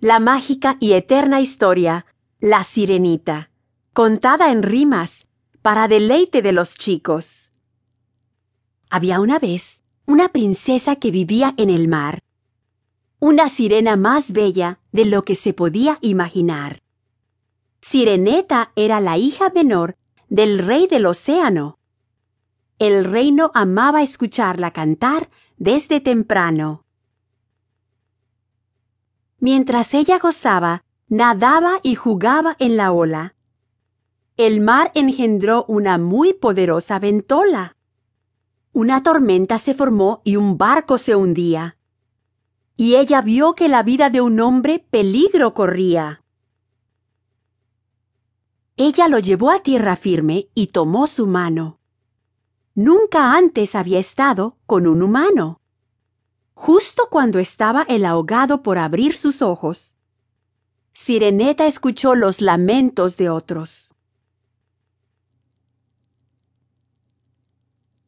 la mágica y eterna historia La Sirenita, contada en rimas para deleite de los chicos. Había una vez una princesa que vivía en el mar, una sirena más bella de lo que se podía imaginar. Sireneta era la hija menor del rey del océano. El reino amaba escucharla cantar desde temprano. Mientras ella gozaba, nadaba y jugaba en la ola. El mar engendró una muy poderosa ventola. Una tormenta se formó y un barco se hundía. Y ella vio que la vida de un hombre peligro corría. Ella lo llevó a tierra firme y tomó su mano. Nunca antes había estado con un humano justo cuando estaba el ahogado por abrir sus ojos. Sireneta escuchó los lamentos de otros.